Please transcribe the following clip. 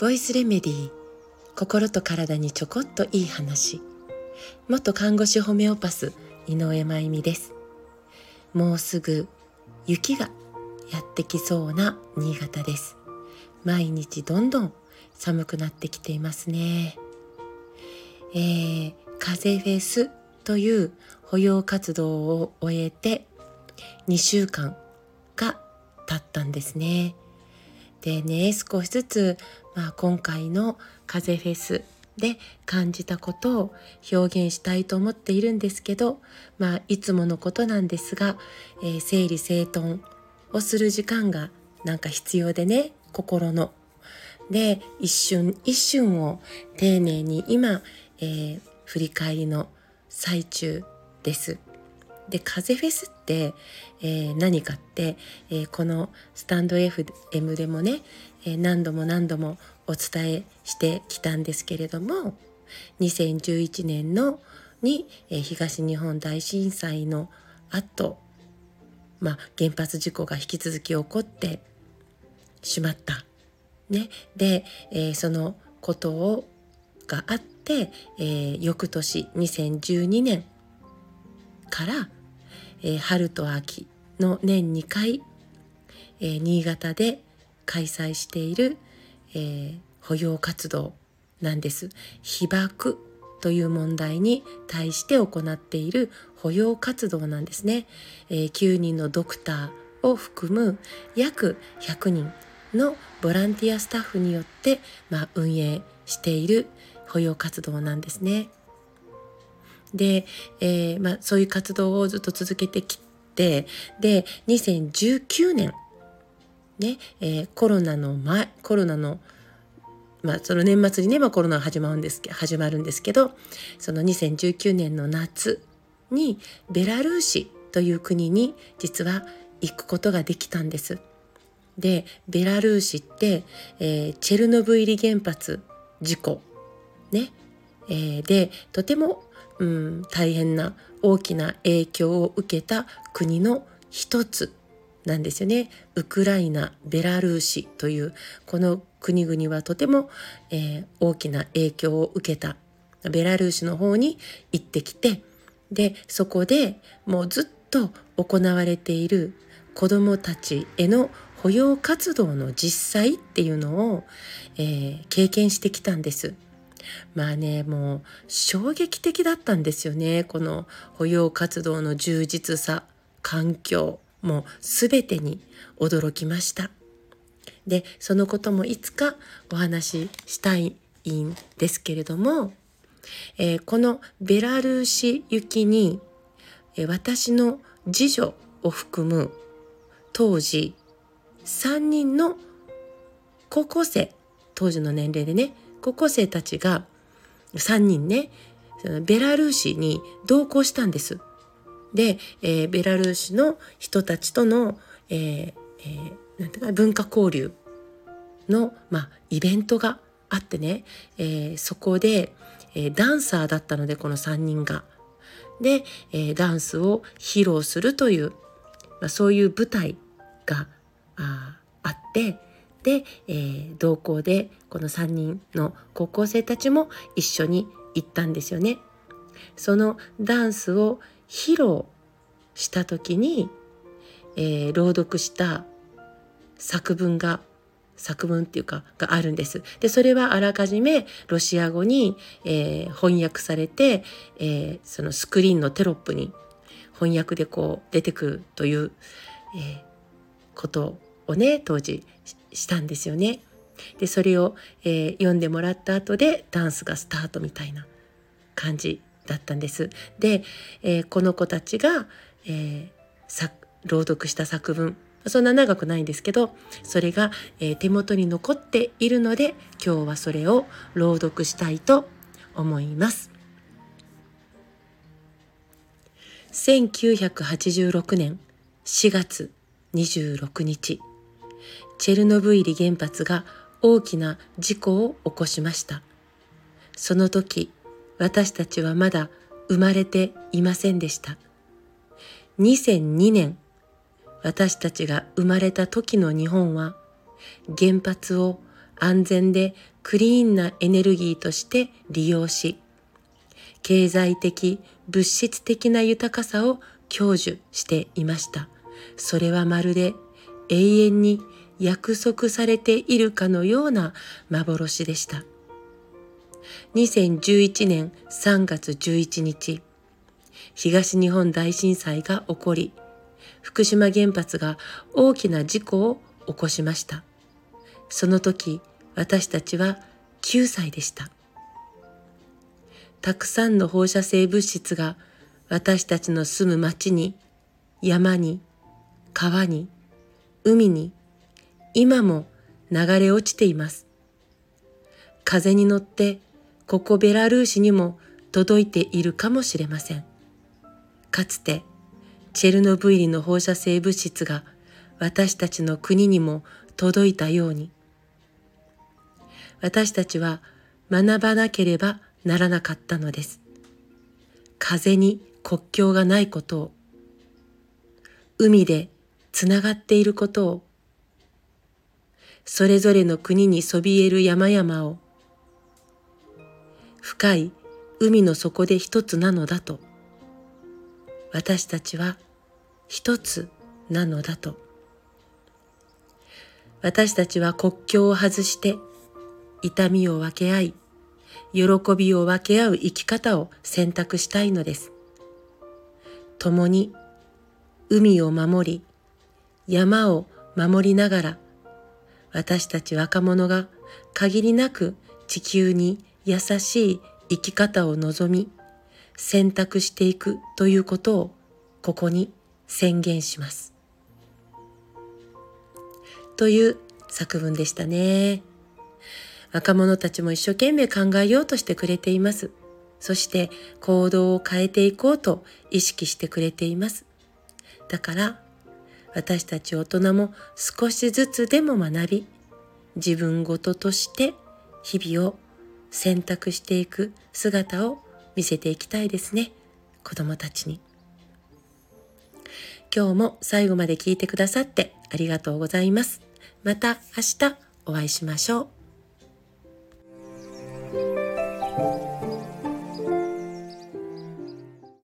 ボイスレメディー心と体にちょこっといい話。元看護師ホメオパス井上真由美です。もうすぐ雪がやってきそうな新潟です。毎日どんどん寒くなってきていますね。えー、風フェスという保養活動を終えて2週間が経ったんですね。でね少しずつ、まあ、今回の風フェスで感じたことを表現したいと思っているんですけど、まあ、いつものことなんですが、えー、整理整頓をする時間がなんか必要でね心の。で一瞬一瞬を丁寧に今、えー、振り返りの最中です。で風フェスって、えー、何かって、えー、このスタンド FM でもね、えー、何度も何度もお伝えしてきたんですけれども2011年のに、え東日本大震災の後、まあ、原発事故が引き続き起こってしまった。ね、で、えそのことをがあって、え翌年2012年から、えー、春と秋の年2回、えー、新潟で開催している、えー、保養活動なんです。被爆という問題に対して行っている保養活動なんですね。え、9人のドクターを含む約100人のボランティアスタッフによって、まあ、運営している保養活動なんですね。で、えー、まあ、そういう活動をずっと続けてきてで2019年ね、えー、コロナの前コロナのまあ、その年末にね、まあ、コロナが始まるんです始まるんですけどその2019年の夏にベラルーシという国に実は行くことができたんです。でベラルーシって、えー、チェルノブイリ原発事故ね、えー、でとてもうん、大変な大きな影響を受けた国の一つなんですよね。ウクライナ、ベラルーシというこの国々はとても、えー、大きな影響を受けたベラルーシの方に行ってきてでそこでもうずっと行われている子どもたちへの保養活動の実際っていうのを、えー、経験してきたんです。まあねもう衝撃的だったんですよね。この保養活動の充実さ環境もう全てに驚きました。でそのこともいつかお話ししたいんですけれども、えー、このベラルーシ行きに、え、私の次女を含む当時3人の高校生当時の年齢でね高校生たちが3人ねベラルーシに同行したんです。で、えー、ベラルーシの人たちとの、えーえー、なんていうか文化交流の、まあ、イベントがあってね、えー、そこで、えー、ダンサーだったのでこの3人が。で、えー、ダンスを披露するという、まあ、そういう舞台がああってで、えー、同行でこの3人の高校生たちも一緒に行ったんですよね。そのダンスを披露した時に、えー、朗読した作文が作文っていうかがあるんです。でそれはあらかじめロシア語に、えー、翻訳されて、えー、そのスクリーンのテロップに翻訳でこう出てくるという、えー、ことをね当時したんですよね。でそれを、えー、読んでもらった後でダンスがスタートみたいな感じだったんです。で、えー、この子たちが、えー、朗読した作文そんな長くないんですけどそれが、えー、手元に残っているので今日はそれを朗読したいと思います。1986年4月26日チェルノブイリ原発が大きな事故を起こしました。その時、私たちはまだ生まれていませんでした。2002年、私たちが生まれた時の日本は原発を安全でクリーンなエネルギーとして利用し経済的物質的な豊かさを享受していましたそれはまるで永遠に約束されているかのような幻でした。2011年3月11日東日本大震災が起こり福島原発が大きな事故を起こしました。その時私たちは9歳でした。たくさんの放射性物質が私たちの住む町に山に川に海に今も流れ落ちています。風に乗ってここベラルーシにも届いているかもしれません。かつてチェルノブイリの放射性物質が私たちの国にも届いたように。私たちは学ばなければならなかったのです。風に国境がないことを、海でつながっていることを、それぞれの国にそびえる山々を、深い海の底で一つなのだと、私たちは一つなのだと。私たちは国境を外して痛みを分け合い、喜びを分け合う生き方を選択したいのです。共に海を守り、山を守りながら、私たち若者が限りなく地球に優しい生き方を望み、選択していくということをここに宣言します。という作文でしたね。若者たちも一生懸命考えようとしてくれています。そして行動を変えていこうと意識してくれています。だから私たち大人も少しずつでも学び、自分ごととして日々を選択していく姿を見せていきたいですね。子供たちに。今日も最後まで聞いてくださってありがとうございます。また明日お会いしましょう。